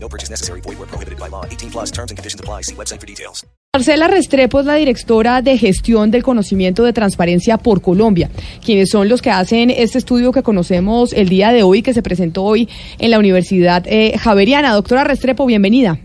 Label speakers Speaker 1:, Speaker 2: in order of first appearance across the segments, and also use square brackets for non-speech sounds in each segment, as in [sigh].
Speaker 1: No purchase necessary. Void where prohibited by law. 18 plus terms and conditions apply. See website for details.
Speaker 2: Marcela Restrepo es la directora de gestión del conocimiento de transparencia por Colombia, quienes son los que hacen este estudio que conocemos el día de hoy, que se presentó hoy en la Universidad eh, Javeriana. Doctora Restrepo, bienvenida.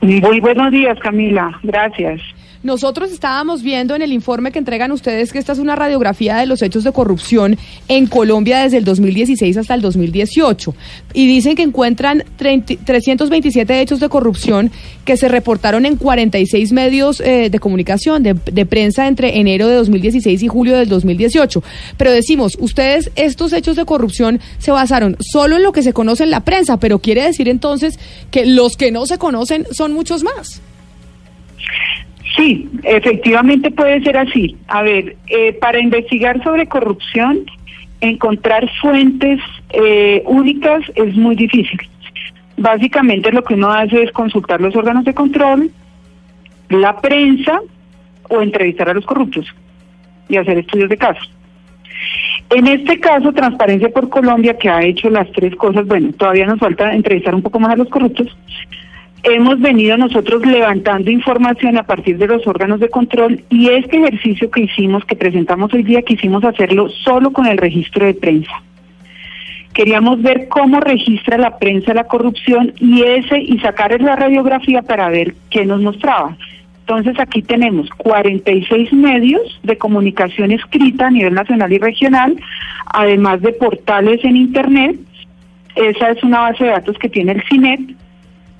Speaker 3: Muy buenos días, Camila. Gracias.
Speaker 2: Nosotros estábamos viendo en el informe que entregan ustedes que esta es una radiografía de los hechos de corrupción en Colombia desde el 2016 hasta el 2018. Y dicen que encuentran 30 327 hechos de corrupción que se reportaron en 46 medios eh, de comunicación, de, de prensa entre enero de 2016 y julio del 2018. Pero decimos, ustedes estos hechos de corrupción se basaron solo en lo que se conoce en la prensa, pero quiere decir entonces que los que no se conocen son muchos más.
Speaker 3: Sí, efectivamente puede ser así. A ver, eh, para investigar sobre corrupción, encontrar fuentes eh, únicas es muy difícil. Básicamente lo que uno hace es consultar los órganos de control, la prensa o entrevistar a los corruptos y hacer estudios de caso. En este caso, Transparencia por Colombia, que ha hecho las tres cosas, bueno, todavía nos falta entrevistar un poco más a los corruptos, hemos venido nosotros levantando información a partir de los órganos de control y este ejercicio que hicimos, que presentamos hoy día, quisimos hacerlo solo con el registro de prensa. Queríamos ver cómo registra la prensa la corrupción y ese y sacar la radiografía para ver qué nos mostraba. Entonces aquí tenemos 46 medios de comunicación escrita a nivel nacional y regional, además de portales en Internet. Esa es una base de datos que tiene el CINET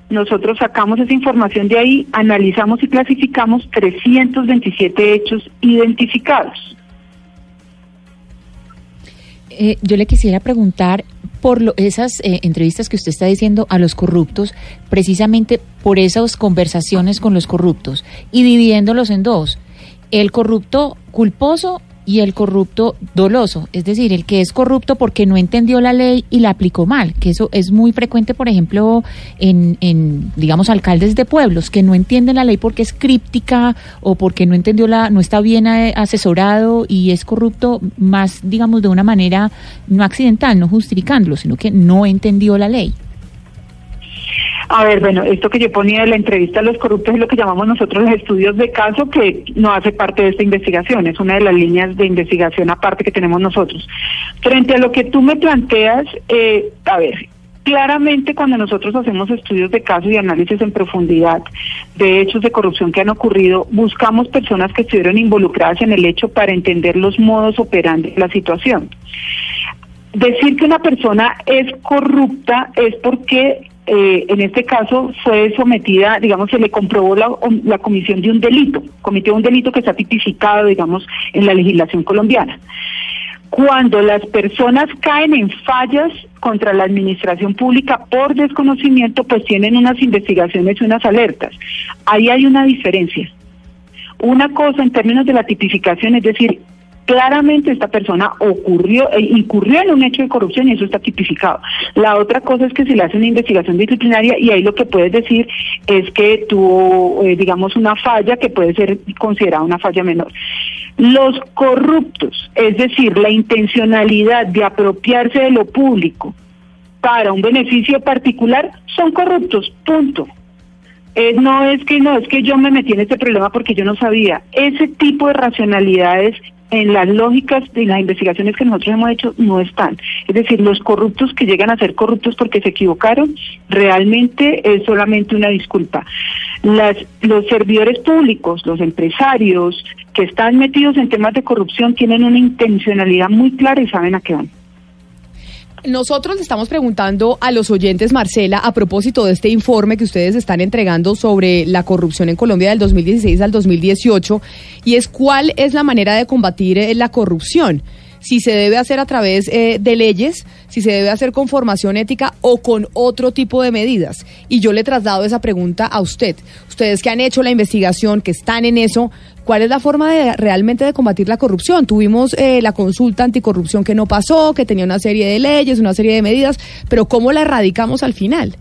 Speaker 3: nosotros sacamos esa información de ahí, analizamos y clasificamos 327 hechos identificados.
Speaker 4: Eh, yo le quisiera preguntar por lo, esas eh, entrevistas que usted está diciendo a los corruptos, precisamente por esas conversaciones con los corruptos y dividiéndolos en dos. El corrupto culposo y el corrupto doloso, es decir, el que es corrupto porque no entendió la ley y la aplicó mal, que eso es muy frecuente, por ejemplo, en, en digamos, alcaldes de pueblos que no entienden la ley porque es críptica o porque no entendió la, no está bien eh, asesorado y es corrupto más, digamos, de una manera no accidental, no justificándolo, sino que no entendió la ley.
Speaker 3: A ver, bueno, esto que yo ponía de la entrevista a los corruptos es lo que llamamos nosotros los estudios de caso, que no hace parte de esta investigación, es una de las líneas de investigación aparte que tenemos nosotros. Frente a lo que tú me planteas, eh, a ver, claramente cuando nosotros hacemos estudios de caso y análisis en profundidad de hechos de corrupción que han ocurrido, buscamos personas que estuvieron involucradas en el hecho para entender los modos operandi de la situación. Decir que una persona es corrupta es porque eh, en este caso fue sometida, digamos, se le comprobó la, la, comisión de un delito, cometió un delito que está tipificado, digamos, en la legislación colombiana. Cuando las personas caen en fallas contra la administración pública por desconocimiento, pues tienen unas investigaciones y unas alertas. Ahí hay una diferencia. Una cosa en términos de la tipificación, es decir, claramente esta persona ocurrió, eh, incurrió en un hecho de corrupción y eso está tipificado. La otra cosa es que se le hace una investigación disciplinaria y ahí lo que puedes decir es que tuvo, eh, digamos, una falla que puede ser considerada una falla menor. Los corruptos, es decir, la intencionalidad de apropiarse de lo público para un beneficio particular, son corruptos, punto. Eh, no es que no, es que yo me metí en este problema porque yo no sabía. Ese tipo de racionalidades en las lógicas de las investigaciones que nosotros hemos hecho no están. Es decir, los corruptos que llegan a ser corruptos porque se equivocaron, realmente es solamente una disculpa. Las, los servidores públicos, los empresarios que están metidos en temas de corrupción tienen una intencionalidad muy clara y saben a qué van.
Speaker 2: Nosotros le estamos preguntando a los oyentes, Marcela, a propósito de este informe que ustedes están entregando sobre la corrupción en Colombia del 2016 al 2018, y es cuál es la manera de combatir eh, la corrupción. si se debe hacer a través eh, de leyes, si se debe hacer con formación ética o con otro tipo de medidas. Y yo le traslado esa pregunta a usted. Ustedes que han hecho la investigación, que están en eso, ¿cuál es la forma de realmente de combatir la corrupción? Tuvimos eh, la consulta anticorrupción que no pasó, que tenía una serie de leyes, una serie de medidas, pero ¿cómo la erradicamos al final?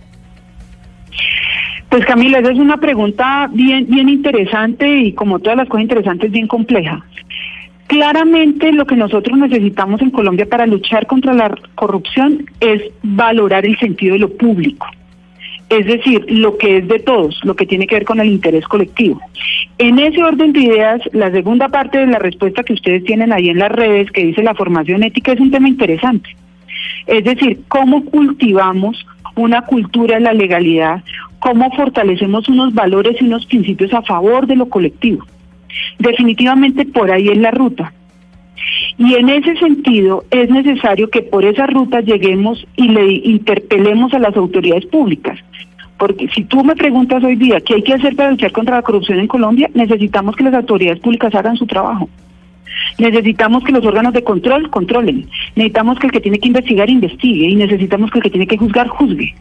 Speaker 3: Pues Camila, esa es una pregunta bien, bien interesante y como todas las cosas interesantes, bien compleja. Claramente lo que nosotros necesitamos en Colombia para luchar contra la corrupción es valorar el sentido de lo público. Es decir, lo que es de todos, lo que tiene que ver con el interés colectivo. En ese orden de ideas, la segunda parte de la respuesta que ustedes tienen ahí en las redes, que dice la formación ética, es un tema interesante. Es decir, cómo cultivamos una cultura de la legalidad, cómo fortalecemos unos valores y unos principios a favor de lo colectivo. Definitivamente por ahí es la ruta. Y en ese sentido es necesario que por esa ruta lleguemos y le interpelemos a las autoridades públicas. Porque si tú me preguntas hoy día qué hay que hacer para luchar contra la corrupción en Colombia, necesitamos que las autoridades públicas hagan su trabajo. Necesitamos que los órganos de control controlen. Necesitamos que el que tiene que investigar investigue y necesitamos que el que tiene que juzgar juzgue.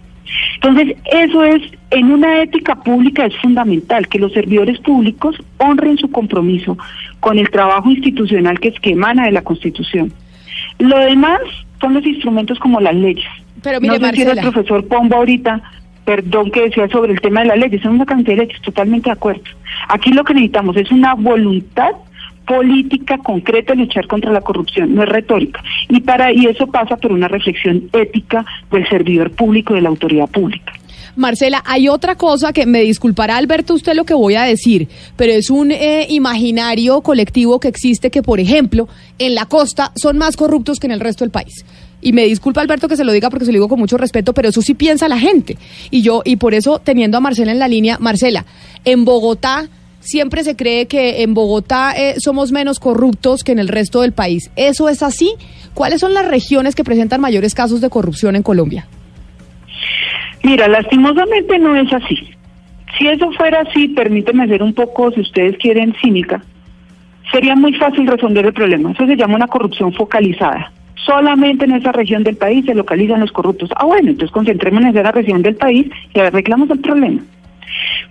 Speaker 3: Entonces, eso es, en una ética pública es fundamental que los servidores públicos honren su compromiso con el trabajo institucional que es que emana de la Constitución. Lo demás son los instrumentos como las leyes.
Speaker 2: Pero mire,
Speaker 3: no sé si era el profesor Pombo ahorita, perdón que decía sobre el tema de las leyes, son una cantidad de leyes, totalmente de acuerdo. Aquí lo que necesitamos es una voluntad política concreta de luchar contra la corrupción, no es retórica. Y para y eso pasa por una reflexión ética del servidor público, de la autoridad pública.
Speaker 2: Marcela, hay otra cosa que me disculpará Alberto usted lo que voy a decir, pero es un eh, imaginario colectivo que existe que, por ejemplo, en la costa son más corruptos que en el resto del país. Y me disculpa Alberto que se lo diga porque se lo digo con mucho respeto, pero eso sí piensa la gente. Y yo, y por eso teniendo a Marcela en la línea, Marcela, en Bogotá siempre se cree que en Bogotá eh, somos menos corruptos que en el resto del país. ¿Eso es así? ¿Cuáles son las regiones que presentan mayores casos de corrupción en Colombia?
Speaker 3: Mira, lastimosamente no es así. Si eso fuera así, permíteme ser un poco, si ustedes quieren, cínica, sería muy fácil resolver el problema. Eso se llama una corrupción focalizada. Solamente en esa región del país se localizan los corruptos. Ah, bueno, entonces concentrémonos en esa región del país y arreglamos el problema.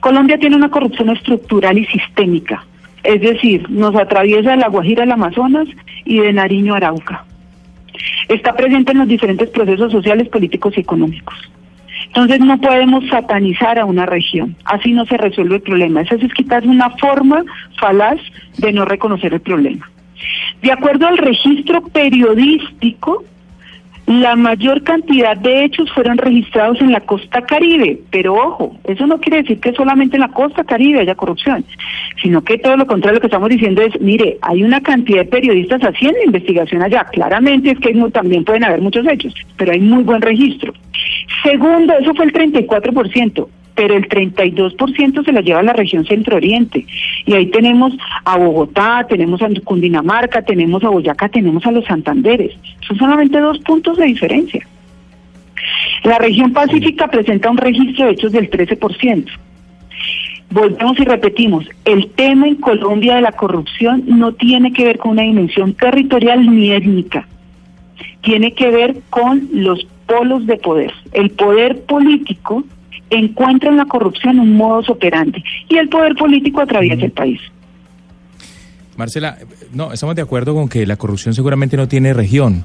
Speaker 3: Colombia tiene una corrupción estructural y sistémica, es decir, nos atraviesa de La Guajira al Amazonas y de Nariño a Arauca. Está presente en los diferentes procesos sociales, políticos y económicos. Entonces no podemos satanizar a una región, así no se resuelve el problema. Eso es quitar una forma falaz de no reconocer el problema. De acuerdo al registro periodístico, la mayor cantidad de hechos fueron registrados en la costa caribe, pero ojo, eso no quiere decir que solamente en la costa caribe haya corrupción, sino que todo lo contrario lo que estamos diciendo es, mire, hay una cantidad de periodistas haciendo investigación allá, claramente es que también pueden haber muchos hechos, pero hay muy buen registro. Segundo, eso fue el 34% pero el 32% se la lleva a la región centro-oriente. Y ahí tenemos a Bogotá, tenemos a Cundinamarca, tenemos a Boyacá, tenemos a los Santanderes. Son solamente dos puntos de diferencia. La región pacífica presenta un registro de hechos del 13%. Volvemos y repetimos, el tema en Colombia de la corrupción no tiene que ver con una dimensión territorial ni étnica, tiene que ver con los polos de poder. El poder político encuentra en la corrupción un modus operandi y el poder político atraviesa el país.
Speaker 5: Marcela, no, estamos de acuerdo con que la corrupción seguramente no tiene región,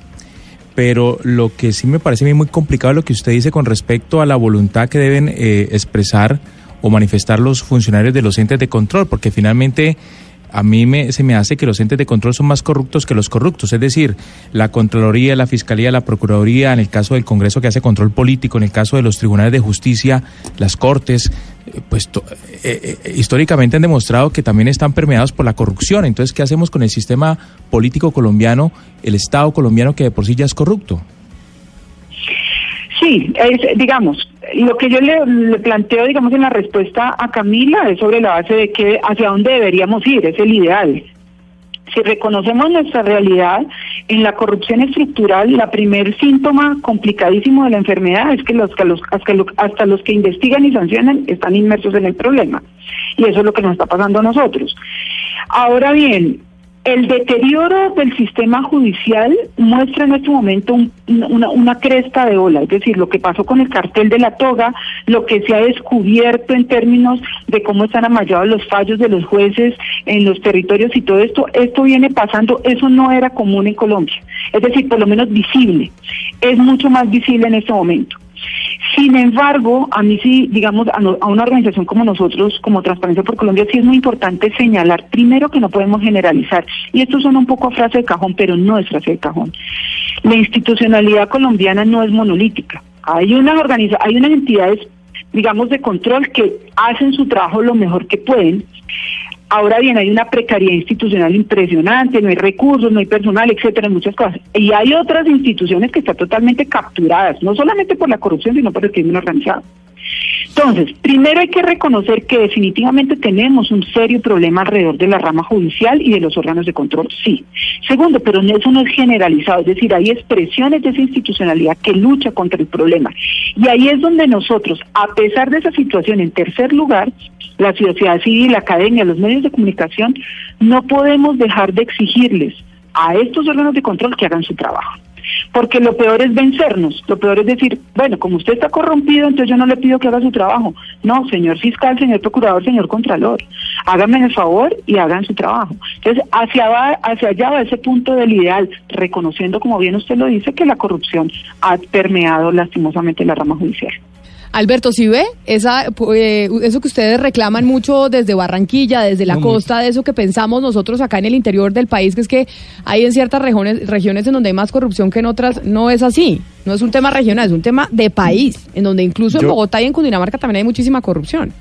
Speaker 5: pero lo que sí me parece muy complicado es lo que usted dice con respecto a la voluntad que deben eh, expresar o manifestar los funcionarios de los entes de control, porque finalmente a mí me, se me hace que los entes de control son más corruptos que los corruptos. Es decir, la Contraloría, la Fiscalía, la Procuraduría, en el caso del Congreso que hace control político, en el caso de los tribunales de justicia, las Cortes, eh, pues eh, eh, históricamente han demostrado que también están permeados por la corrupción. Entonces, ¿qué hacemos con el sistema político colombiano, el Estado colombiano que de por sí ya es corrupto?
Speaker 3: Sí, es, digamos, lo que yo le, planteo, digamos, en la respuesta a Camila es sobre la base de que hacia dónde deberíamos ir, es el ideal. Si reconocemos nuestra realidad en la corrupción estructural, la primer síntoma complicadísimo de la enfermedad es que los, hasta, los, hasta los que investigan y sancionan están inmersos en el problema. Y eso es lo que nos está pasando a nosotros. Ahora bien, El deterioro del sistema judicial muestra en este momento un- una, una cresta de ola, es decir, lo que pasó con el cartel de la toga, lo que se ha descubierto en términos de cómo están amallados los fallos de los jueces en los territorios y todo esto, esto viene pasando, eso no era común en Colombia, es decir, por lo menos visible, es mucho más visible en este momento. Sin embargo, a mí sí, digamos, a, no- a una organización como nosotros, como Transparencia por Colombia, sí es muy importante señalar, primero, que no podemos generalizar. Y esto suena un poco a frase de cajón, pero no es frase de cajón. La institucionalidad colombiana no es monolítica. Hay unas organiza hay unas entidades, digamos, de control que hacen su trabajo lo mejor que pueden. Ahora bien, hay una precariedad institucional impresionante, no hay recursos, no hay personal, etcétera, muchas cosas. Y hay otras instituciones que están totalmente capturadas, no solamente por la corrupción, sino por el crimen organizado. Entonces, primero hay que reconocer que definitivamente tenemos un serio problema alrededor de la rama judicial y de los órganos de control, sí. Segundo, pero eso no es generalizado, es decir, hay expresiones de esa institucionalidad que lucha contra el problema. Y ahí es donde nosotros, a pesar de esa situación, en tercer lugar, la sociedad civil, la academia, los medios de comunicación, no podemos dejar de exigirles a estos órganos de control que hagan su trabajo. Porque lo peor es vencernos, lo peor es decir, bueno, como usted está corrompido, entonces yo no le pido que haga su trabajo. No, señor fiscal, señor procurador, señor contralor, háganme el favor y hagan su trabajo. Entonces, hacia, va- hacia allá va ese punto del ideal, reconociendo, como bien usted lo dice, que la corrupción ha permeado lastimosamente la rama judicial.
Speaker 2: Alberto, si ve esa, eh, eso que ustedes reclaman mucho desde Barranquilla, desde la costa, de eso que pensamos nosotros acá en el interior del país, que es que hay en ciertas regiones, regiones en donde hay más corrupción que en otras, no es así. No es un tema regional, es un tema de país, en donde incluso en Bogotá y en Cundinamarca también hay muchísima corrupción.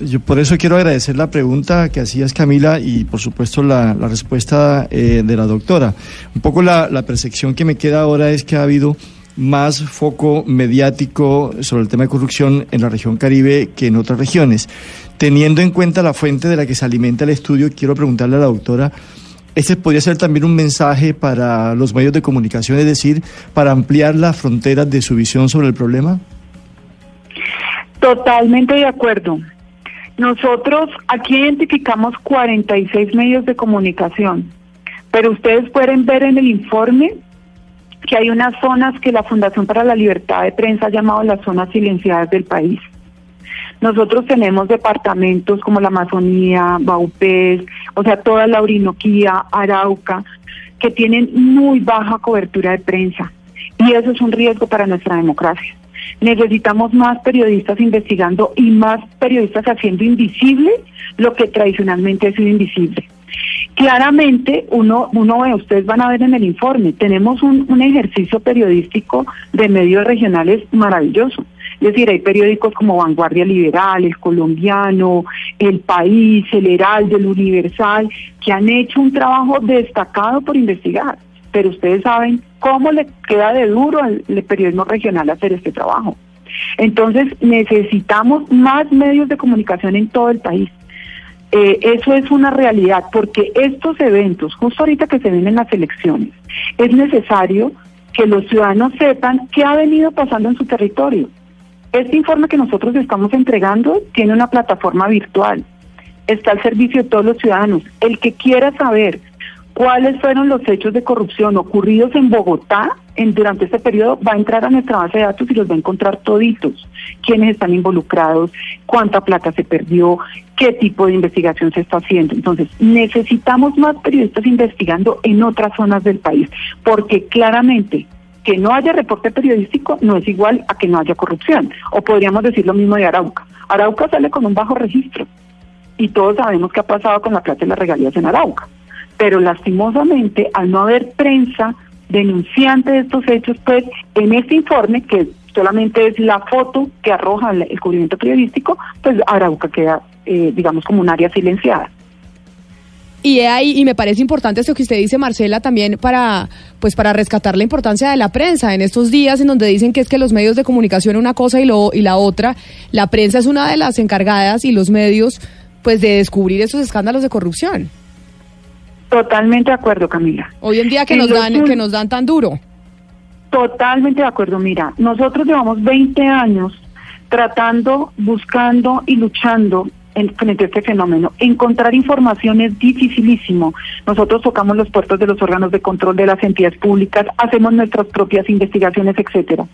Speaker 6: Yo por eso quiero agradecer la pregunta que hacías Camila y por supuesto la, la respuesta eh, de la doctora. Un poco la, la percepción que me queda ahora es que ha habido más foco mediático sobre el tema de corrupción en la región Caribe que en otras regiones. Teniendo en cuenta la fuente de la que se alimenta el estudio, quiero preguntarle a la doctora, este podría ser también un mensaje para los medios de comunicación, es decir, para ampliar las fronteras de su visión sobre el problema.
Speaker 3: Totalmente de acuerdo. Nosotros aquí identificamos 46 medios de comunicación, pero ustedes pueden ver en el informe que hay unas zonas que la Fundación para la Libertad de Prensa ha llamado las zonas silenciadas del país. Nosotros tenemos departamentos como la Amazonía, Baupés, o sea, toda la Orinoquía, Arauca, que tienen muy baja cobertura de prensa. Y eso es un riesgo para nuestra democracia. Necesitamos más periodistas investigando y más periodistas haciendo invisible lo que tradicionalmente ha sido invisible. Claramente, uno, uno ve, ustedes van a ver en el informe, tenemos un, un ejercicio periodístico de medios regionales maravilloso. Es decir, hay periódicos como Vanguardia Liberal, El Colombiano, El País, El Heraldo, El Universal, que han hecho un trabajo destacado por investigar. Pero ustedes saben cómo le queda de duro al periodismo regional hacer este trabajo. Entonces, necesitamos más medios de comunicación en todo el país. Eh, eso es una realidad, porque estos eventos, justo ahorita que se vienen las elecciones, es necesario que los ciudadanos sepan qué ha venido pasando en su territorio. Este informe que nosotros estamos entregando tiene una plataforma virtual, está al servicio de todos los ciudadanos. El que quiera saber cuáles fueron los hechos de corrupción ocurridos en Bogotá en, durante este periodo, va a entrar a nuestra base de datos y los va a encontrar toditos. Quiénes están involucrados, cuánta plata se perdió, qué tipo de investigación se está haciendo. Entonces, necesitamos más periodistas investigando en otras zonas del país, porque claramente que no haya reporte periodístico no es igual a que no haya corrupción. O podríamos decir lo mismo de Arauca. Arauca sale con un bajo registro y todos sabemos qué ha pasado con la plata y las regalías en Arauca. Pero lastimosamente, al no haber prensa denunciante de estos hechos, pues en este informe, que solamente es la foto que arroja el, cubrimiento periodístico, pues Arauca queda, eh, digamos, como un área silenciada.
Speaker 2: Y ahí, y me parece importante esto que usted dice, Marcela, también para, pues para rescatar la importancia de la prensa en estos días en donde dicen que es que los medios de comunicación una cosa y lo y la otra, la prensa es una de las encargadas y los medios, pues de descubrir esos escándalos de corrupción.
Speaker 3: Totalmente de acuerdo, Camila.
Speaker 2: Hoy en día que
Speaker 3: En
Speaker 2: nos dan, que nos dan tan duro.
Speaker 3: Totalmente de acuerdo. Mira, nosotros llevamos 20 años tratando, buscando y luchando en, frente a este fenómeno. Encontrar información es dificilísimo. Nosotros tocamos los puertos de los órganos de control de las entidades públicas, hacemos nuestras propias investigaciones, etcétera.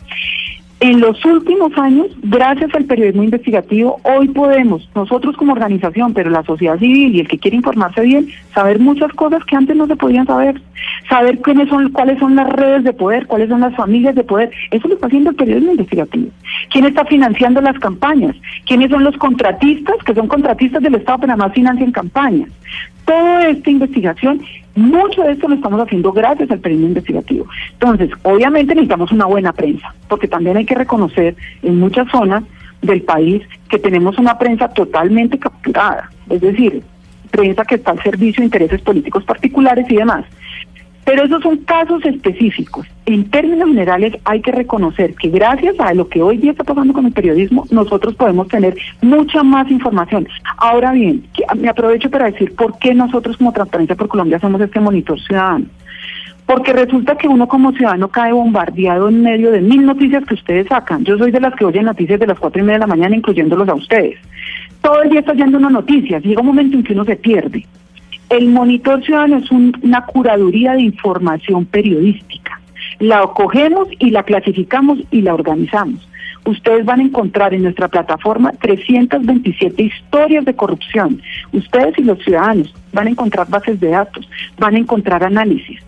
Speaker 3: En los últimos años, gracias al periodismo investigativo, hoy podemos, nosotros como organización, pero la sociedad civil y el que quiere informarse bien, saber muchas cosas que antes no se podían saber. Saber quiénes son, cuáles son las redes de poder, cuáles son las familias de poder. Eso lo está haciendo el periodismo investigativo. ¿Quién está financiando las campañas? ¿Quiénes son los contratistas, que son contratistas del Estado, pero además financian campañas? Toda esta investigación mucho de esto lo estamos haciendo gracias al periodismo investigativo. Entonces, obviamente necesitamos una buena prensa, porque también hay que reconocer en muchas zonas del país que tenemos una prensa totalmente capturada, es decir, prensa que está al servicio de intereses políticos particulares y demás. Pero esos son casos específicos. En términos generales hay que reconocer que gracias a lo que hoy día está pasando con el periodismo, nosotros podemos tener mucha más información. Ahora bien, me aprovecho para decir por qué nosotros como Transparencia por Colombia somos este monitor ciudadano. Porque resulta que uno como ciudadano cae bombardeado en medio de mil noticias que ustedes sacan. Yo soy de las que oyen noticias de las cuatro y media de la mañana, incluyéndolos a ustedes. Todo el día está oyendo una noticia, llega un momento en que uno se pierde. El monitor ciudadano es una curaduría de información periodística. La cogemos y la clasificamos y la organizamos. Ustedes van a encontrar en nuestra plataforma 327 historias de corrupción. Ustedes y los ciudadanos van a encontrar bases de datos, van a encontrar análisis.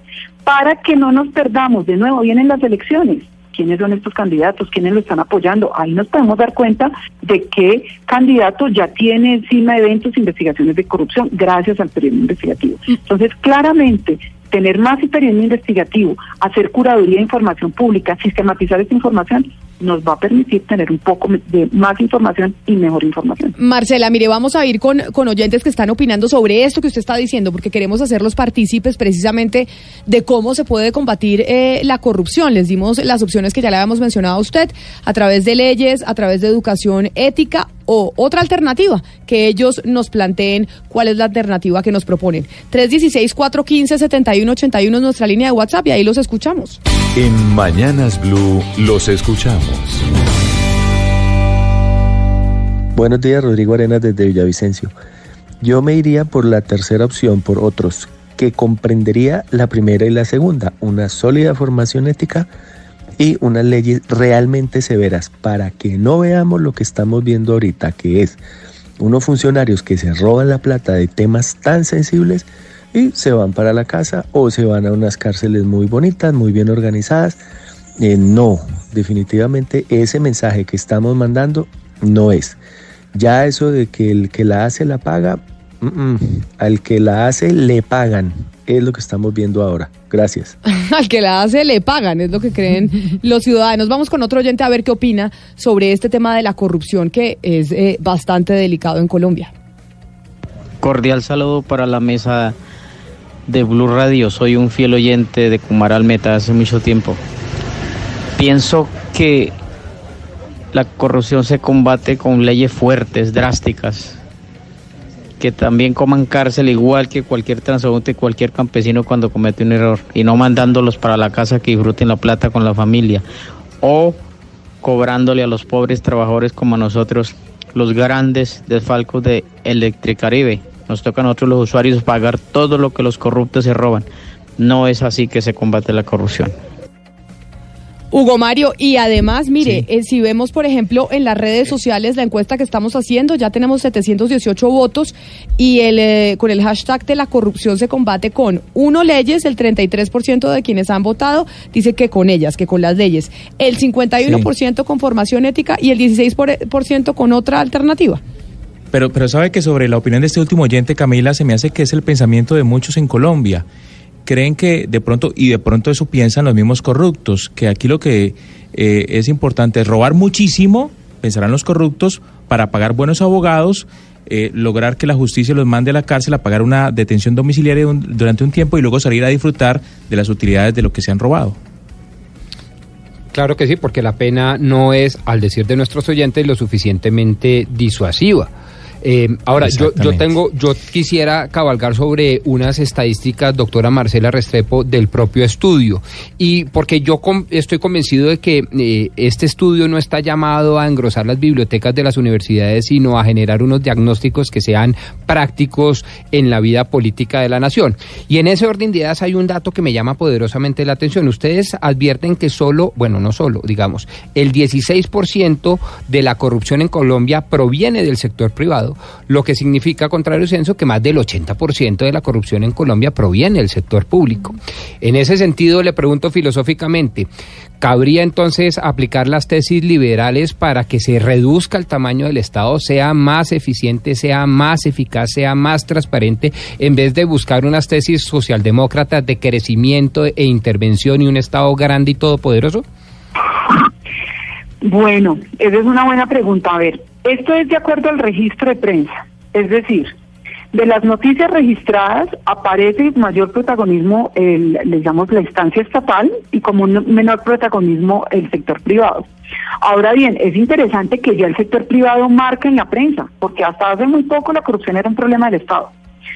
Speaker 3: Para que no nos perdamos, de nuevo vienen las elecciones quiénes son estos candidatos, quiénes lo están apoyando. Ahí nos podemos dar cuenta de qué candidato ya tiene encima eventos, investigaciones de corrupción gracias al periodismo investigativo. Mm. Entonces, claramente, tener más periodismo investigativo, hacer curaduría de información pública, sistematizar esta información, nos va a permitir tener un poco de más información y mejor información.
Speaker 2: Marcela, mire, vamos a ir con, con oyentes que están opinando sobre esto que usted está diciendo, porque queremos hacerlos partícipes precisamente de cómo se puede combatir eh, la corrupción. Les dimos las opciones que ya le habíamos mencionado a usted, a través de leyes, a través de educación ética o otra alternativa, que ellos nos planteen cuál es la alternativa que nos proponen. 316-415-7181 es nuestra línea de WhatsApp y ahí los escuchamos.
Speaker 7: En Mañanas Blue los escuchamos.
Speaker 8: Buenos días, Rodrigo Arenas desde Villavicencio. Yo me iría por la tercera opción, por otros, que comprendería la primera y la segunda, una sólida formación ética y unas leyes realmente severas para que no veamos lo que estamos viendo ahorita, que es unos funcionarios que se roban la plata de temas tan sensibles y se van para la casa o se van a unas cárceles muy bonitas, muy bien organizadas. Eh, no, definitivamente ese mensaje que estamos mandando no es. Ya eso de que el que la hace la paga, al que la hace le pagan. Es lo que estamos viendo ahora. Gracias. [laughs]
Speaker 2: al que la hace le pagan, es lo que creen [laughs] los ciudadanos. Vamos con otro oyente a ver qué opina sobre este tema de la corrupción que es eh, bastante delicado en Colombia.
Speaker 9: Cordial saludo para la mesa de Blue Radio. Soy un fiel oyente de Cumaral Meta hace mucho tiempo. Pienso que la corrupción se combate con leyes fuertes, drásticas, que también coman cárcel igual que cualquier transeúnte, cualquier campesino cuando comete un error, y no mandándolos para la casa que disfruten la plata con la familia, o cobrándole a los pobres trabajadores como a nosotros los grandes desfalcos de Electricaribe nos toca a nosotros los usuarios pagar todo lo que los corruptos se roban. No es así que se combate la corrupción.
Speaker 2: Hugo Mario, y además, mire, eh, si vemos, por ejemplo, en las redes sociales la encuesta que estamos haciendo, ya tenemos 718 votos y el, eh, con el hashtag de la corrupción se combate con uno leyes, el 33% de quienes han votado dice que con ellas, que con las leyes, el 51% con formación ética y el 16% con otra alternativa.
Speaker 5: Pero, pero sabe que sobre la opinión de este último oyente, Camila, se me hace que es el pensamiento de muchos en Colombia. Creen que de pronto, y de pronto eso piensan los mismos corruptos, que aquí lo que eh, es importante es robar muchísimo, pensarán los corruptos, para pagar buenos abogados, eh, lograr que la justicia los mande a la cárcel a pagar una detención domiciliaria durante un tiempo y luego salir a disfrutar de las utilidades de lo que se han robado.
Speaker 10: Claro que sí, porque la pena no es, al decir de nuestros oyentes, lo suficientemente disuasiva. Eh, ahora, yo, yo tengo, yo quisiera cabalgar sobre unas estadísticas, doctora Marcela Restrepo, del propio estudio. Y porque yo estoy convencido de que eh, este estudio no está llamado a engrosar las bibliotecas de las universidades, sino a generar unos diagnósticos que sean prácticos en la vida política de la nación. Y en ese orden de ideas hay un dato que me llama poderosamente la atención. Ustedes advierten que solo, bueno, no solo, digamos, el 16% de la corrupción en Colombia proviene del sector privado, lo que significa, contrario censo, que más del 80% de la corrupción en Colombia proviene del sector público. En ese sentido, le pregunto filosóficamente, ¿cabría entonces aplicar las tesis liberales para que se reduzca el tamaño del Estado, sea más eficiente, sea más eficaz, sea más transparente, en vez de buscar unas tesis socialdemócratas de crecimiento e intervención y un Estado grande y todopoderoso?
Speaker 3: Bueno, esa es una buena pregunta. A ver, esto es de acuerdo al registro de prensa. Es decir, de las noticias registradas aparece mayor protagonismo, el, le llamamos la instancia estatal, y como un menor protagonismo el sector privado. Ahora bien, es interesante que ya el sector privado marque en la prensa, porque hasta hace muy poco la corrupción era un problema del Estado.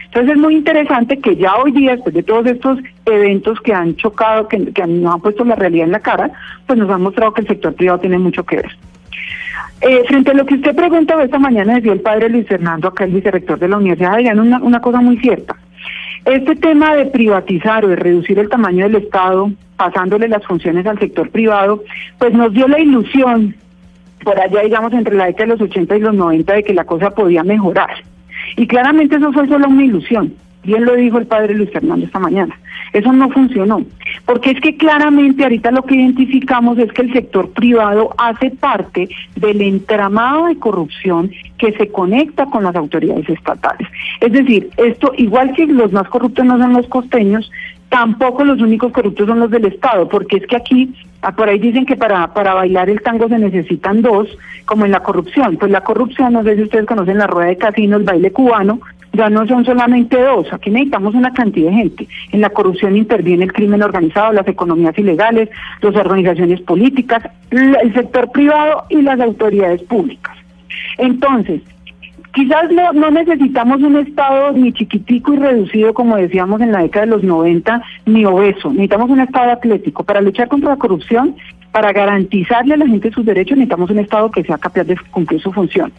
Speaker 3: Entonces es muy interesante que ya hoy día, después de todos estos eventos que han chocado, que, que nos han puesto la realidad en la cara, pues nos han mostrado que el sector privado tiene mucho que ver. Eh, frente a lo que usted preguntaba esta mañana, decía el padre Luis Fernando, acá el vicerrector de la Universidad de Javeriana, una, una cosa muy cierta. Este tema de privatizar o de reducir el tamaño del Estado, pasándole las funciones al sector privado, pues nos dio la ilusión, por allá digamos entre la década de los 80 y los 90, de que la cosa podía mejorar. Y claramente eso fue solo una ilusión. Bien lo dijo el padre Luis Fernando esta mañana. Eso no funcionó. Porque es que claramente ahorita lo que identificamos es que el sector privado hace parte del entramado de corrupción que se conecta con las autoridades estatales. Es decir, esto, igual que los más corruptos no son los costeños, tampoco los únicos corruptos son los del Estado, porque es que aquí, ah, por ahí dicen que para, para bailar el tango se necesitan dos, como en la corrupción. Pues la corrupción, no sé si ustedes conocen la rueda de casino, el baile cubano, ya no son solamente dos, aquí necesitamos una cantidad de gente. En la corrupción interviene el crimen organizado, las economías ilegales, las organizaciones políticas, el sector privado y las autoridades públicas. Entonces, quizás no, no necesitamos un Estado ni chiquitico y reducido, como decíamos en la década de los 90, ni obeso. Necesitamos un Estado atlético. Para luchar contra la corrupción, para garantizarle a la gente sus derechos, necesitamos un Estado que sea capaz de cumplir su función.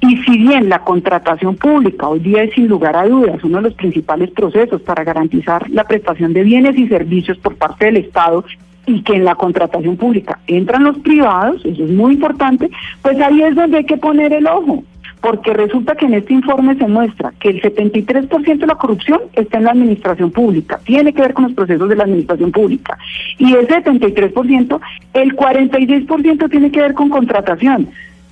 Speaker 3: Y si bien la contratación pública hoy día es sin lugar a dudas uno de los principales procesos para garantizar la prestación de bienes y servicios por parte del Estado, y que en la contratación pública entran los privados, eso es muy importante, pues ahí es donde hay que poner el ojo porque resulta que en este informe se muestra que el 73% de la corrupción está en la administración pública, tiene que ver con los procesos de la administración pública. Y ese 73%, el 46% tiene que ver con contratación.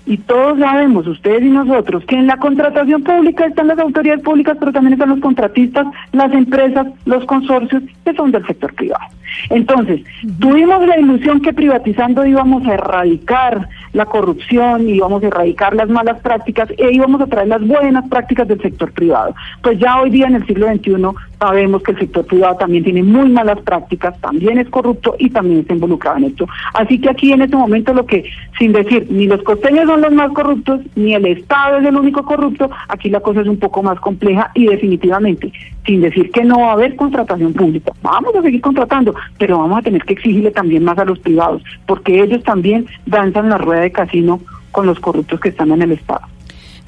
Speaker 3: Y todos sabemos, ustedes y nosotros, que en la contratación pública están las autoridades públicas, pero también están los contratistas, las empresas, los consorcios, que son del sector privado. Entonces, tuvimos la ilusión que privatizando íbamos a erradicar la corrupción, íbamos a erradicar las malas prácticas e íbamos a traer las buenas prácticas del sector privado. Pues ya hoy día en el siglo XXI sabemos que el sector privado también tiene muy malas prácticas, también es corrupto y también está involucrado en esto. Así que aquí en este momento lo que, sin decir, ni los costeños son los más corruptos, ni el Estado es el único corrupto, aquí la cosa es un poco más compleja y definitivamente, sin decir que no va a haber contratación pública, vamos a seguir contratando, pero vamos a tener que exigirle también más a los privados, porque ellos también danzan la rueda de casino con los corruptos que están en el Estado.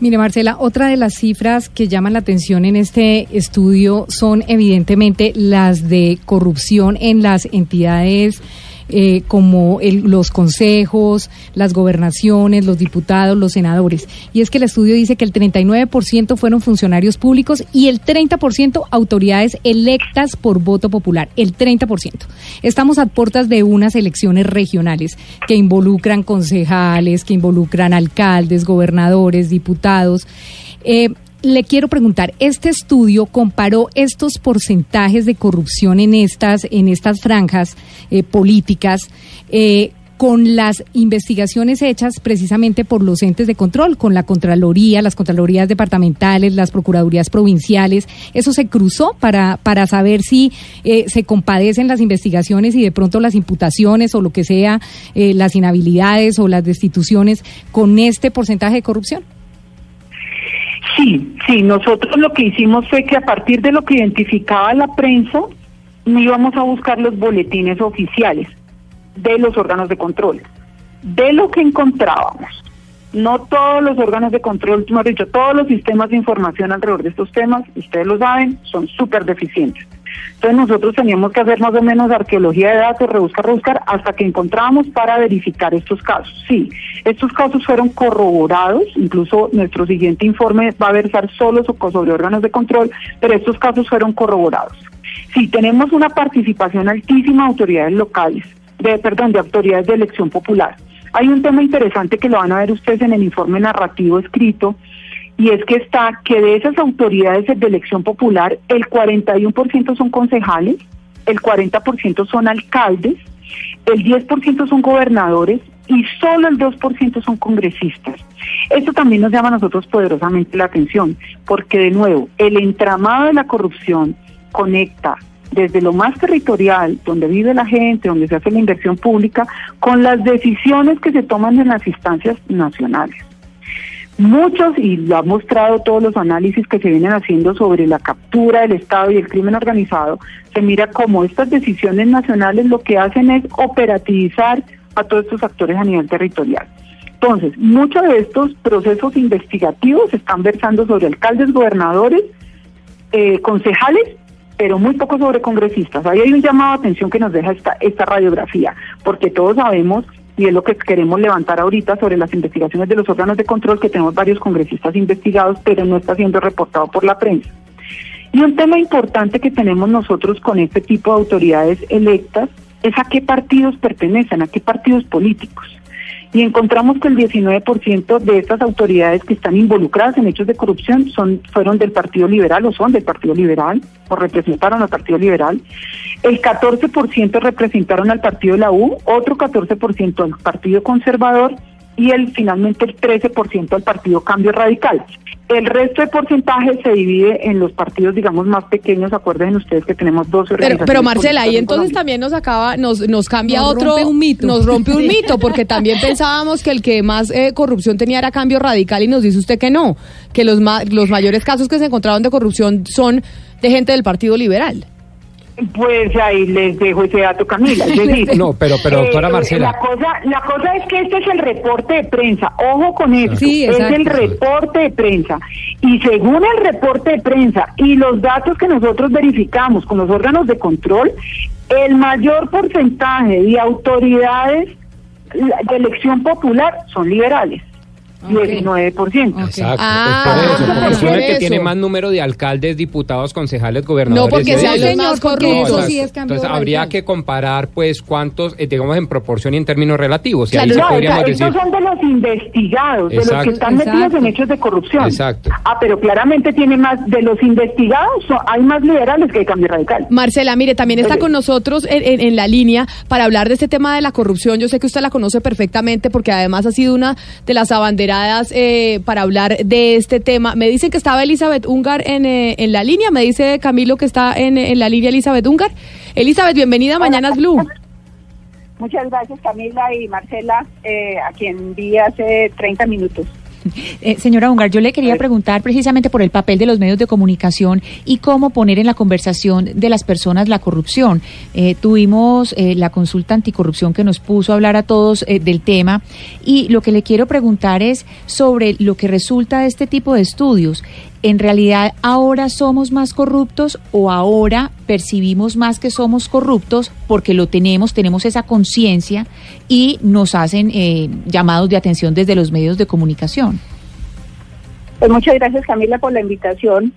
Speaker 11: Mire, Marcela, otra de las cifras que llaman la atención en este estudio son evidentemente las de corrupción en las entidades eh, como los consejos, las gobernaciones, los diputados, los senadores. Y es que el estudio dice que el 39% fueron funcionarios públicos y el 30% autoridades electas por voto popular. El 30%. Estamos a puertas de unas elecciones regionales que involucran concejales, que involucran alcaldes, gobernadores, diputados. Eh, le quiero preguntar, este estudio comparó estos porcentajes de corrupción en estas, en estas franjas eh, políticas eh, con las investigaciones hechas precisamente por los entes de control, con la Contraloría, las Contralorías departamentales, las Procuradurías provinciales. ¿Eso se cruzó para, para saber si eh, se compadecen las investigaciones y de pronto las imputaciones o lo que sea, eh, las inhabilidades o las destituciones con este porcentaje de corrupción?
Speaker 3: Sí, sí, nosotros lo que hicimos fue que a partir de lo que identificaba la prensa, íbamos a buscar los boletines oficiales de los órganos de control. De lo que encontrábamos, no todos los órganos de control, mejor dicho, todos los sistemas de información alrededor de estos temas, ustedes lo saben, son súper deficientes. Entonces nosotros teníamos que hacer más o menos arqueología de datos, rebuscar, rebuscar, hasta que encontramos para verificar estos casos. Sí, estos casos fueron corroborados, incluso nuestro siguiente informe va a versar solo sobre órganos de control, pero estos casos fueron corroborados. Sí, tenemos una participación altísima de autoridades locales, de, perdón, de autoridades de elección popular. Hay un tema interesante que lo van a ver ustedes en el informe narrativo escrito, y es que está que de esas autoridades de elección popular, el 41% son concejales, el 40% son alcaldes, el 10% son gobernadores y solo el 2% son congresistas. Esto también nos llama a nosotros poderosamente la atención, porque de nuevo, el entramado de la corrupción conecta desde lo más territorial, donde vive la gente, donde se hace la inversión pública, con las decisiones que se toman en las instancias nacionales. Muchos, y lo han mostrado todos los análisis que se vienen haciendo sobre la captura del Estado y el crimen organizado, se mira como estas decisiones nacionales lo que hacen es operativizar a todos estos actores a nivel territorial. Entonces, muchos de estos procesos investigativos están versando sobre alcaldes, gobernadores, eh, concejales pero muy poco sobre congresistas. Ahí hay un llamado de atención que nos deja esta, esta radiografía, porque todos sabemos, y es lo que queremos levantar ahorita sobre las investigaciones de los órganos de control, que tenemos varios congresistas investigados, pero no está siendo reportado por la prensa. Y un tema importante que tenemos nosotros con este tipo de autoridades electas es a qué partidos pertenecen, a qué partidos políticos y encontramos que el 19% de estas autoridades que están involucradas en hechos de corrupción son fueron del Partido Liberal o son del Partido Liberal o representaron al Partido Liberal. El 14% representaron al Partido de la U, otro 14% al Partido Conservador y el finalmente el 13% al Partido Cambio Radical. El resto de porcentajes se divide en los partidos, digamos, más pequeños. Acuerden ustedes que tenemos dos
Speaker 2: Pero, pero Marcela, y entonces también nos acaba, nos, nos cambia otro, rompe un mito. nos rompe un mito, porque también pensábamos que el que más eh, corrupción tenía era cambio radical y nos dice usted que no, que los, los mayores casos que se encontraron de corrupción son de gente del Partido Liberal.
Speaker 3: Pues ahí les dejo ese dato, Camila. [laughs]
Speaker 10: no, pero, pero doctora
Speaker 3: eh,
Speaker 10: Marcela.
Speaker 3: La cosa, la cosa es que este es el reporte de prensa. Ojo con eso. es el reporte de prensa. Y según el reporte de prensa y los datos que nosotros verificamos con los órganos de control, el mayor porcentaje de autoridades de elección popular son liberales. 19%.
Speaker 10: Exacto. Ah, es el que tiene más número de alcaldes, diputados, concejales, gobernadores.
Speaker 2: No, porque sea más corrupto.
Speaker 10: sí es entonces habría que comparar, pues, cuántos, eh, digamos, en proporción y en términos relativos.
Speaker 3: Y ahí no, podríamos decir... Estos son de los investigados, de los que están metidos en hechos de corrupción.
Speaker 10: Exacto.
Speaker 3: Ah, pero claramente tiene más, de los investigados, hay más liberales que hay cambio radical.
Speaker 2: Marcela, mire, también está con nosotros en, en la línea para hablar de este tema de la corrupción. Yo sé que usted la conoce perfectamente porque además ha sido una de las eh, para hablar de este tema. Me dicen que estaba Elizabeth Ungar en, eh, en la línea, me dice Camilo que está en, en la línea Elizabeth Ungar. Elizabeth, bienvenida a Mañanas Blue.
Speaker 3: Muchas gracias Camila y Marcela, eh, a quien vi hace 30 minutos.
Speaker 4: Eh, señora Ungar, yo le quería preguntar precisamente por el papel de los medios de comunicación y cómo poner en la conversación de las personas la corrupción. Eh, tuvimos eh, la consulta anticorrupción que nos puso a hablar a todos del tema y lo que le quiero preguntar es sobre lo que resulta de este tipo de estudios. ¿En realidad ahora somos más corruptos o ahora percibimos más que somos corruptos porque lo tenemos, tenemos esa conciencia y nos hacen eh, llamados de atención desde los medios de comunicación?
Speaker 3: Pues muchas gracias Camila por la invitación.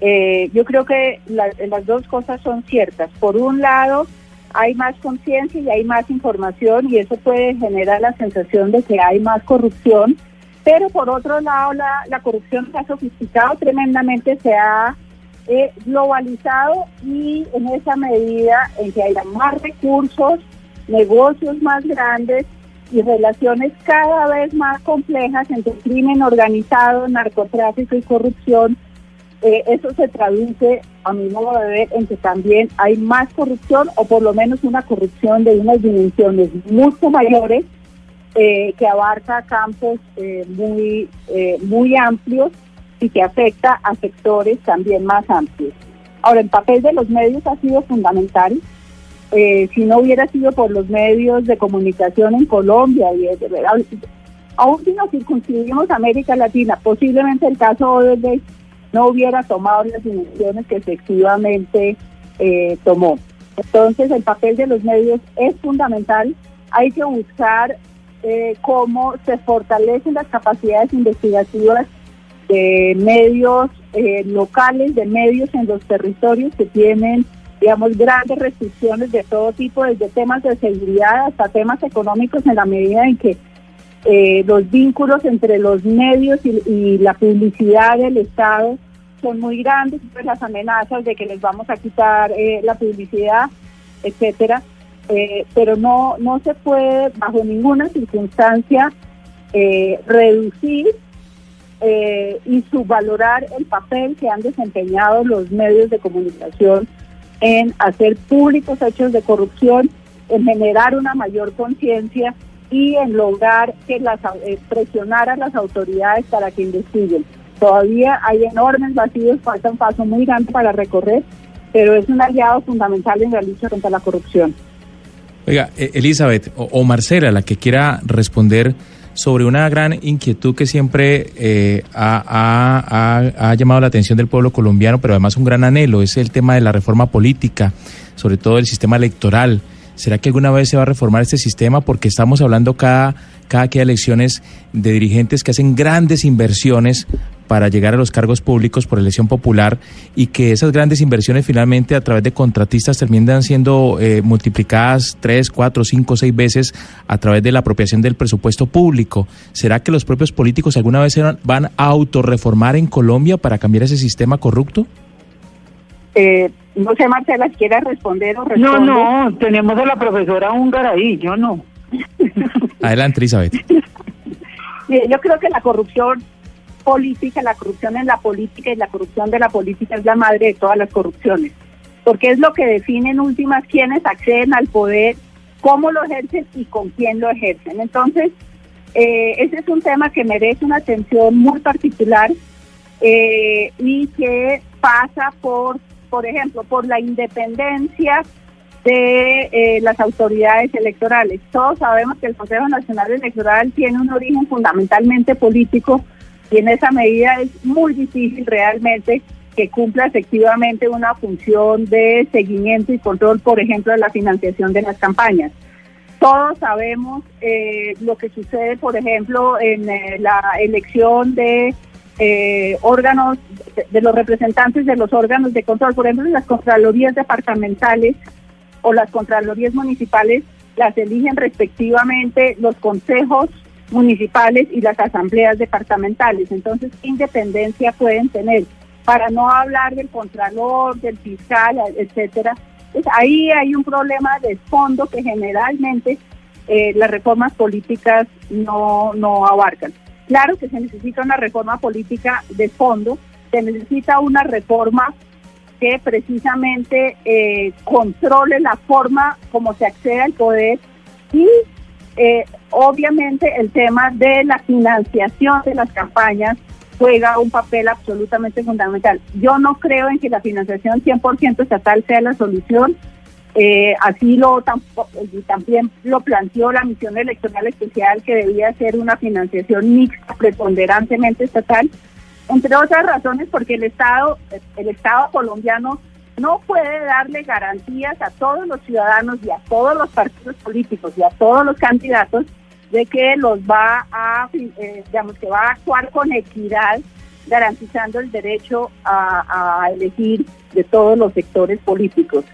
Speaker 3: Eh, yo creo que las dos cosas son ciertas. Por un lado, hay más conciencia y hay más información y eso puede generar la sensación de que hay más corrupción pero por otro lado, la, corrupción se ha sofisticado tremendamente, se ha eh, globalizado y en esa medida en que haya más recursos, negocios más grandes y relaciones cada vez más complejas entre crimen organizado, narcotráfico y corrupción, eh, eso se traduce, a mi modo de ver, en que también hay más corrupción o por lo menos una corrupción de unas dimensiones mucho mayores eh, que abarca campos eh, muy, eh, muy amplios
Speaker 12: y que afecta a sectores también más amplios. Ahora, el papel de los medios ha sido fundamental. Eh, si no hubiera sido por los medios de comunicación en Colombia y de, aún si nos circunscribimos a América Latina, posiblemente el caso de no hubiera tomado las dimensiones que efectivamente eh, tomó. Entonces, el papel de los medios es fundamental. Hay que buscar eh, cómo se fortalecen las capacidades investigativas de medios eh, locales, de medios en los territorios que tienen, digamos, grandes restricciones de todo tipo, desde temas de seguridad hasta temas económicos, en la medida en que eh, los vínculos entre los medios y, la publicidad del Estado son muy grandes, pues las amenazas de que les vamos a quitar eh, la publicidad, etcétera, pero no, no se puede bajo ninguna circunstancia reducir eh, y subvalorar el papel que han desempeñado los medios de comunicación en hacer públicos hechos de corrupción, en generar una mayor conciencia y en lograr que las eh, presionar a las autoridades para que investiguen. Todavía hay enormes vacíos, falta un paso muy grande para recorrer, pero es un aliado fundamental en la lucha contra la corrupción.
Speaker 5: Oiga, e-, Elizabeth o Marcela, la que quiera responder sobre una gran inquietud que siempre eh, ha, llamado la atención del pueblo colombiano, pero además un gran anhelo, es el tema de la reforma política, sobre todo el sistema electoral. ¿Será que alguna vez se va a reformar este sistema? Porque estamos hablando cada, cada que hay elecciones de dirigentes que hacen grandes inversiones para llegar a los cargos públicos por elección popular y que esas grandes inversiones finalmente a través de contratistas terminan siendo eh, multiplicadas tres, cuatro, cinco, seis veces a través de la apropiación del presupuesto público. ¿Será que los propios políticos alguna vez van a autorreformar en Colombia para cambiar ese sistema corrupto?
Speaker 12: Eh, no sé, Marcela, ¿quiere responder o
Speaker 3: No, no, tenemos a la profesora húngara ahí, yo no.
Speaker 5: Adelante, Elizabeth. [laughs]
Speaker 12: yo creo que la corrupción política, la corrupción en la política y la corrupción de la política es la madre de todas las corrupciones, porque es lo que define en últimas quienes acceden al poder, cómo lo ejercen y con quién lo ejercen. Entonces, eh, ese es un tema que merece una atención muy particular eh, y que pasa por, por ejemplo, por la independencia de eh, las autoridades electorales. Todos sabemos que el Consejo Nacional Electoral tiene un origen fundamentalmente político y en esa medida es muy difícil realmente que cumpla efectivamente una función de seguimiento y control, por ejemplo, de la financiación de las campañas. Todos sabemos eh, lo que sucede, por ejemplo, en eh, la elección de eh, órganos, de, los representantes de los órganos de control, por ejemplo, las contralorías departamentales o las contralorías municipales, las eligen respectivamente los consejos municipales y las asambleas departamentales. Entonces, ¿qué independencia pueden tener? Para no hablar del contralor, del fiscal, etcétera. Pues ahí hay un problema de fondo que generalmente eh, las reformas políticas no, no abarcan. Claro que se necesita una reforma política de fondo, se necesita una reforma que precisamente eh, controle la forma como se accede al poder y eh, obviamente el tema de la financiación de las campañas juega un papel absolutamente fundamental. Yo no creo en que la financiación 100% estatal sea la solución. Eh, así lo también lo planteó la misión electoral especial que debía ser una financiación mixta preponderantemente estatal, entre otras razones porque el Estado el Estado colombiano no puede darle garantías a todos los ciudadanos y a todos los partidos políticos y a todos los candidatos de que los va a, eh, digamos, que va a actuar con equidad, garantizando el derecho a, elegir de todos los sectores políticos.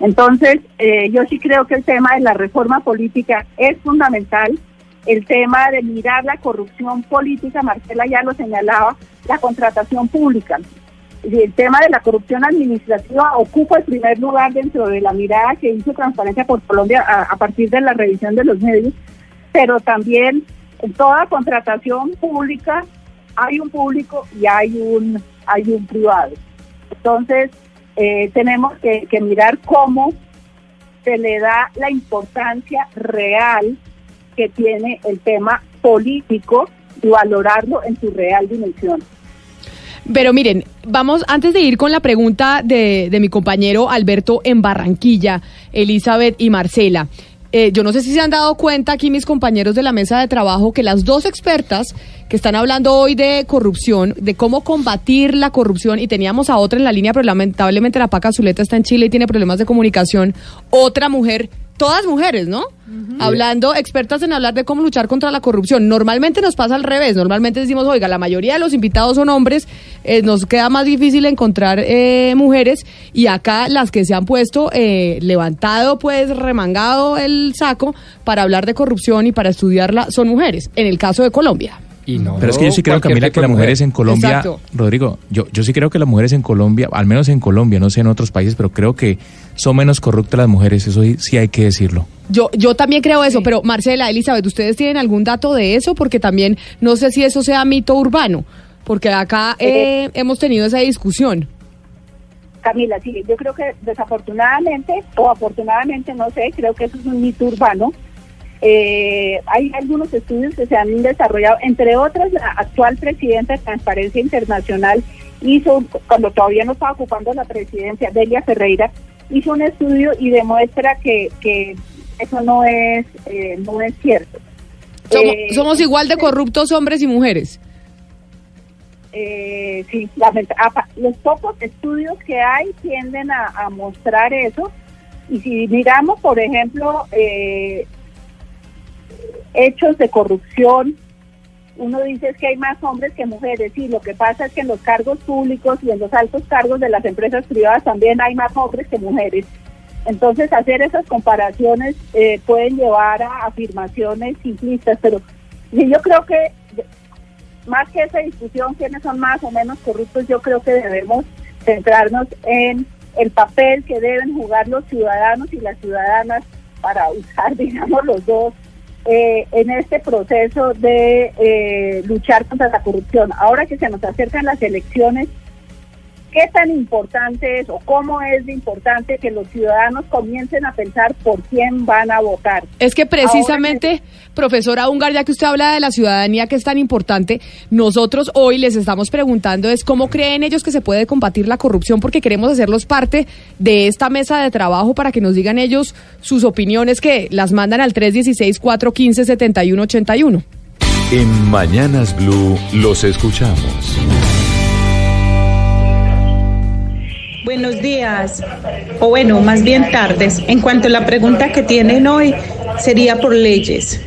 Speaker 12: Entonces, eh, yo sí creo que el tema de la reforma política es fundamental. El tema de mirar la corrupción política, Marcela ya lo señalaba, la contratación pública el tema de la corrupción administrativa ocupa el primer lugar dentro de la mirada que hizo Transparencia por Colombia a, partir de la revisión de los medios, pero también en toda contratación pública hay un público y hay un hay un privado. Entonces eh, tenemos que, que mirar cómo se le da la importancia real que tiene el tema político y valorarlo en su real dimensión.
Speaker 2: Pero miren, vamos, antes de ir con la pregunta de, de mi compañero Alberto en Barranquilla, Elizabeth y Marcela. Eh, yo no sé si se han dado cuenta aquí mis compañeros de la mesa de trabajo que las dos expertas que están hablando hoy de corrupción, de cómo combatir la corrupción, y teníamos a otra en la línea, pero lamentablemente la Paca Zuleta está en Chile y tiene problemas de comunicación, otra mujer, todas mujeres, ¿no? Hablando, expertas en hablar de cómo luchar contra la corrupción. Normalmente nos pasa al revés, normalmente decimos, oiga, la mayoría de los invitados son hombres, eh, nos queda más difícil encontrar eh, mujeres, y acá las que se han puesto, eh, levantado, pues, remangado el saco para hablar de corrupción y para estudiarla, son mujeres, en el caso de Colombia.
Speaker 10: Y no,
Speaker 5: Pero es que yo sí creo, Camila, que las
Speaker 10: mujer.
Speaker 5: mujeres en Colombia,
Speaker 2: Exacto.
Speaker 5: Rodrigo, yo, yo sí creo que las mujeres en Colombia, al menos en Colombia, no sé en otros países, pero creo que son menos corruptas las mujeres, eso sí, sí hay que decirlo.
Speaker 2: Yo, yo también creo eso, pero Marcela, Elizabeth, ¿ustedes tienen algún dato de eso? Porque también no sé si eso sea mito urbano, porque acá eh, hemos tenido esa discusión.
Speaker 12: Camila, sí, yo creo que desafortunadamente o afortunadamente, no sé, creo que eso es un mito urbano. Eh, hay algunos estudios que se han desarrollado, entre otras, la actual presidenta de Transparencia Internacional hizo, cuando todavía no estaba ocupando la presidencia, Delia Ferreira, hizo un estudio y demuestra que, que eso no es, eh, no es cierto.
Speaker 2: Somos,
Speaker 12: Eh,
Speaker 2: somos igual de corruptos hombres y mujeres.
Speaker 12: Eh, sí, los pocos estudios que hay tienden a, a mostrar eso. Y si miramos, por ejemplo, eh, hechos de corrupción, uno dice que hay más hombres que mujeres. Sí, lo que pasa es que en los cargos públicos y en los altos cargos de las empresas privadas también hay más hombres que mujeres. Entonces, hacer esas comparaciones eh, pueden llevar a afirmaciones simplistas, pero yo creo que más que esa discusión, quiénes son más o menos corruptos, yo creo que debemos centrarnos en el papel que deben jugar los ciudadanos y las ciudadanas para usar, [laughs] digamos, los dos eh, en este proceso de eh, luchar contra la corrupción. Ahora que se nos acercan las elecciones, ¿qué tan importante es o cómo es de importante que los ciudadanos comiencen a pensar por quién van a votar?
Speaker 2: Es que precisamente, profesora Ungar, ya que usted habla de la ciudadanía que es tan importante, nosotros hoy les estamos preguntando es cómo creen ellos que se puede combatir la corrupción, porque queremos hacerlos parte de esta mesa de trabajo para que nos digan ellos sus opiniones que las mandan al 316-415-7181.
Speaker 7: En Mañanas Blue los escuchamos.
Speaker 13: Buenos días, o bueno, más bien tardes. En cuanto a la pregunta que tienen hoy, sería por leyes,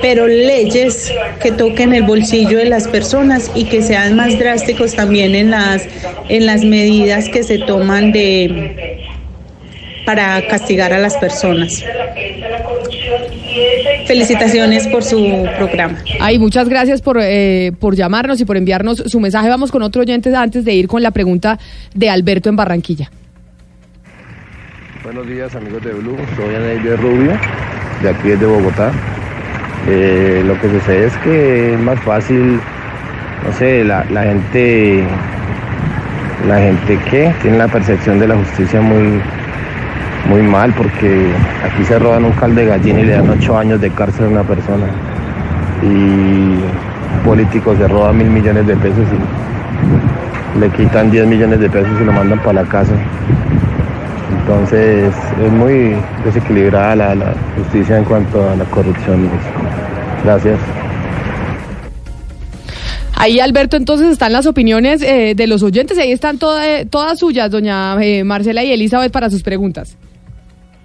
Speaker 13: pero leyes que toquen el bolsillo de las personas y que sean más drásticos también en las, en las medidas que se toman de para castigar a las personas. Felicitaciones por su programa.
Speaker 2: Ay, muchas gracias por, eh, por llamarnos y por enviarnos su mensaje. Vamos con otro oyente antes de ir con la pregunta de Alberto en Barranquilla.
Speaker 14: Buenos días amigos de Blue, soy Anelio Rubio, de aquí desde Bogotá. Eh, lo que sucede es que es más fácil, no sé, la, la gente, la gente que tiene la percepción de la justicia muy, muy mal porque aquí se roban un caldo de gallina y le dan ocho años de cárcel a una persona. Y políticos se roban mil millones de pesos y le quitan 10 millones de pesos y lo mandan para la casa. Entonces es muy desequilibrada la, justicia en cuanto a la corrupción. Gracias.
Speaker 2: Ahí, Alberto, entonces están las opiniones eh, de los oyentes. Ahí están toda- todas suyas, doña eh, Marcela y Elizabeth, para sus preguntas.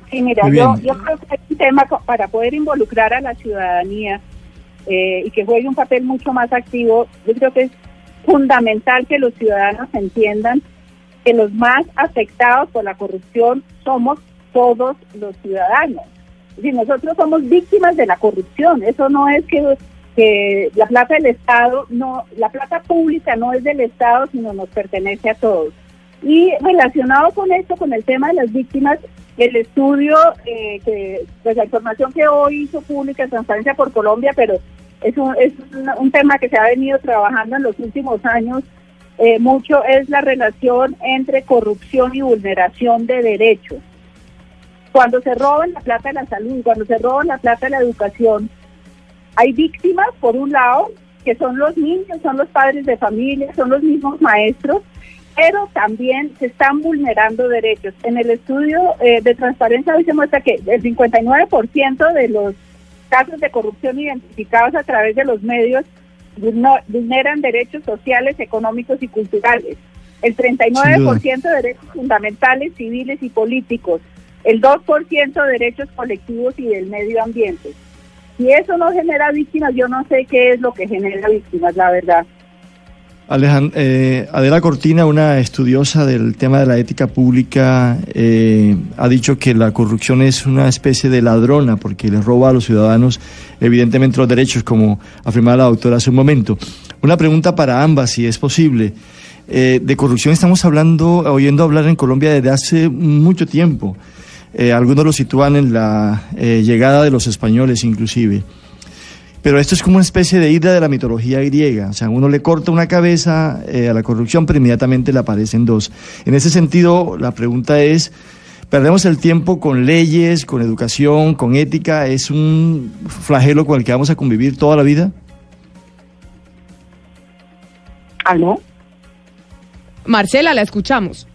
Speaker 12: Sí, mira, yo, yo creo que hay un tema para poder involucrar a la ciudadanía eh, y que juegue un papel mucho más activo. Yo creo que es fundamental que los ciudadanos entiendan que los más afectados por la corrupción somos todos los ciudadanos. Si nosotros somos víctimas de la corrupción, eso no es que, que la plata del Estado, no, la plata pública no es del Estado, sino nos pertenece a todos. Y relacionado con esto, con el tema de las víctimas, el estudio, eh, que, pues la información que hoy hizo pública Transparencia por Colombia, pero es un, es un, tema que se ha venido trabajando en los últimos años eh, mucho, es la relación entre corrupción y vulneración de derechos. Cuando se roban la plata de la salud, cuando se roban la plata de la educación, hay víctimas, por un lado, que son los niños, son los padres de familia, son los mismos maestros, pero también se están vulnerando derechos. En el estudio eh, de transparencia hoy se muestra que el 59% de los casos de corrupción identificados a través de los medios vulneran derechos sociales, económicos y culturales. El 39% de derechos fundamentales, civiles y políticos. El 2% de derechos colectivos y del medio ambiente. Si eso no genera víctimas, yo no sé qué es lo que genera víctimas, la verdad.
Speaker 6: Eh, Adela Cortina, una estudiosa del tema de la ética pública, eh, ha dicho que la corrupción es una especie de ladrona porque le roba a los ciudadanos evidentemente los derechos, como afirmaba la doctora hace un momento. Una pregunta para ambas, si es posible. Eh, de corrupción estamos hablando, oyendo hablar en Colombia desde hace mucho tiempo. Eh, algunos lo sitúan en la eh, llegada de los españoles inclusive. Pero esto es como una especie de ida de la mitología griega. O sea, uno le corta una cabeza eh, a la corrupción, pero inmediatamente le aparecen dos. En ese sentido, la pregunta es, ¿perdemos el tiempo con leyes, con educación, con ética? ¿Es un flagelo con el que vamos a convivir toda la vida?
Speaker 3: ¿Aló?
Speaker 2: Marcela, la escuchamos.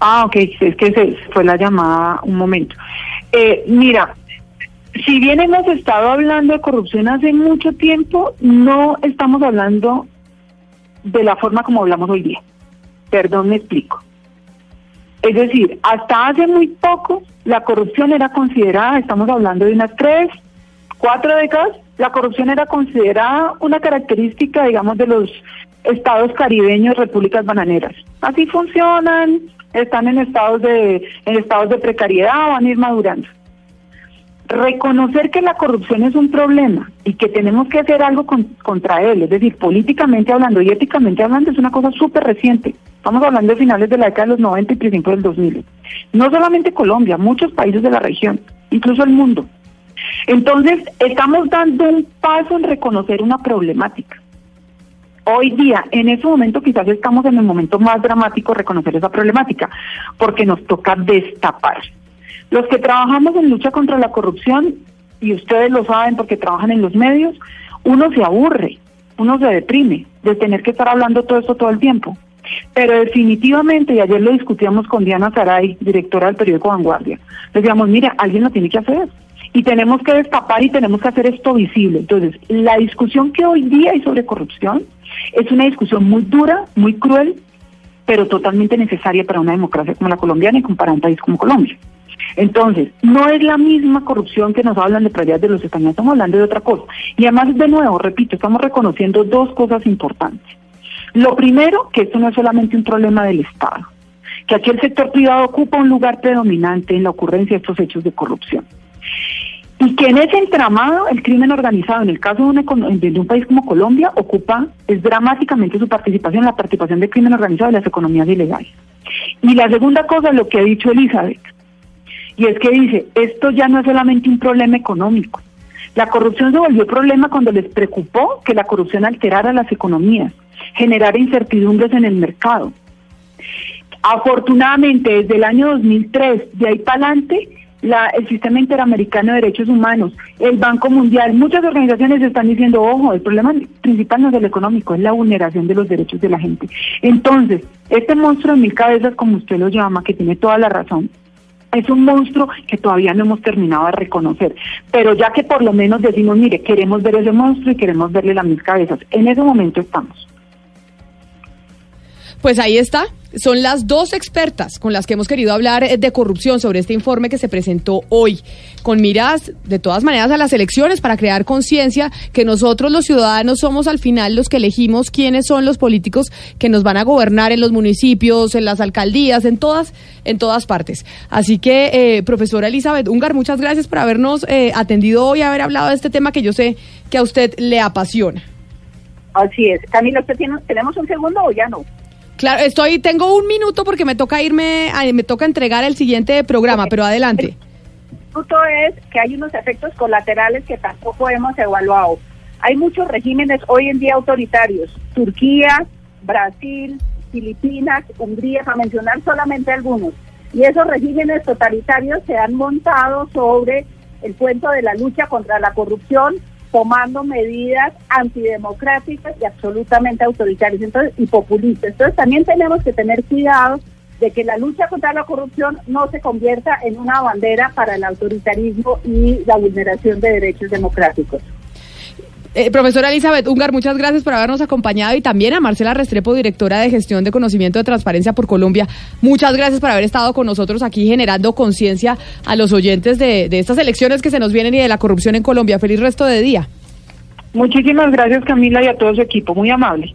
Speaker 3: Ah, ok, es que se fue la llamada un momento. Eh, mira, si bien hemos estado hablando de corrupción hace mucho tiempo, no estamos hablando de la forma como hablamos hoy día. Perdón, me explico. Es decir, hasta hace muy poco la corrupción era considerada, estamos hablando de unas tres, cuatro décadas, la corrupción era considerada una característica, digamos, de los estados caribeños, repúblicas bananeras. Así funcionan, están en estados de en estados de precariedad, van a ir madurando. Reconocer que la corrupción es un problema y que tenemos que hacer algo contra él, es decir, políticamente hablando y éticamente hablando, es una cosa súper reciente. Estamos hablando de finales de la década de los 90 y principios del 2000. No solamente Colombia, muchos países de la región, incluso el mundo. Entonces, estamos dando un paso en reconocer una problemática. Hoy día, en ese momento, quizás estamos en el momento más dramático reconocer esa problemática, porque nos toca destapar. Los que trabajamos en lucha contra la corrupción, y ustedes lo saben porque trabajan en los medios, uno se aburre, uno se deprime de tener que estar hablando todo esto todo el tiempo. Pero definitivamente, y ayer lo discutíamos con Diana Saray, directora del periódico Vanguardia, decíamos, mira, alguien lo tiene que hacer. Y tenemos que destapar y tenemos que hacer esto visible. Entonces, la discusión que hoy día hay sobre corrupción es una discusión muy dura, muy cruel, pero totalmente necesaria para una democracia como la colombiana y para un país como Colombia. Entonces, no es la misma corrupción que nos hablan de prioridades de los españoles, estamos hablando de otra cosa. Y además, de nuevo, repito, estamos reconociendo dos cosas importantes. Lo primero, que esto no es solamente un problema del Estado, que aquí el sector privado ocupa un lugar predominante en la ocurrencia de estos hechos de corrupción. Y que en ese entramado el crimen organizado, en el caso de un, de un país como Colombia, ocupa, es dramáticamente su participación, la participación del crimen organizado y las economías ilegales. Y la segunda cosa, lo que ha dicho Elizabeth, y es que dice, esto ya no es solamente un problema económico. La corrupción se volvió problema cuando les preocupó que la corrupción alterara las economías, generara incertidumbres en el mercado. Afortunadamente, desde el año 2003, de ahí para adelante, la, el Sistema Interamericano de Derechos Humanos, el Banco Mundial, muchas organizaciones están diciendo, ojo, el problema principal no es el económico, es la vulneración de los derechos de la gente. Entonces, este monstruo de mil cabezas, como usted lo llama, que tiene toda la razón, es un monstruo que todavía no hemos terminado de reconocer, pero ya que por lo menos decimos, mire, queremos ver ese monstruo y queremos verle las mil cabezas, en ese momento estamos.
Speaker 2: Pues ahí está. Son las dos expertas con las que hemos querido hablar eh, de corrupción sobre este informe que se presentó hoy, con miras de todas maneras a las elecciones para crear conciencia que nosotros los ciudadanos somos al final los que elegimos quiénes son los políticos que nos van a gobernar en los municipios, en las alcaldías, en todas, en todas partes. Así que, eh, profesora Elizabeth Ungar, muchas gracias por habernos eh, atendido hoy y haber hablado de este tema que yo sé que a usted le apasiona.
Speaker 12: Así es. Camilo, tiene, ¿tenemos un segundo o ya no?
Speaker 2: Claro, estoy, tengo un minuto porque me toca irme, me toca entregar el siguiente programa, pero adelante.
Speaker 12: El punto es que hay unos efectos colaterales que tampoco hemos evaluado. Hay muchos regímenes hoy en día autoritarios, Turquía, Brasil, Filipinas, Hungría, para mencionar solamente algunos. Y esos regímenes totalitarios se han montado sobre el cuento de la lucha contra la corrupción tomando medidas antidemocráticas y absolutamente autoritarias entonces, y populistas. Entonces también tenemos que tener cuidado de que la lucha contra la corrupción no se convierta en una bandera para el autoritarismo y la vulneración de derechos democráticos.
Speaker 2: Eh, profesora Elizabeth Ungar, muchas gracias por habernos acompañado y también a Marcela Restrepo, directora de gestión de conocimiento de transparencia por Colombia. Muchas gracias por haber estado con nosotros aquí generando conciencia a los oyentes de, de estas elecciones que se nos vienen y de la corrupción en Colombia. Feliz resto de día.
Speaker 3: Muchísimas gracias Camila y a todo su equipo, muy amable.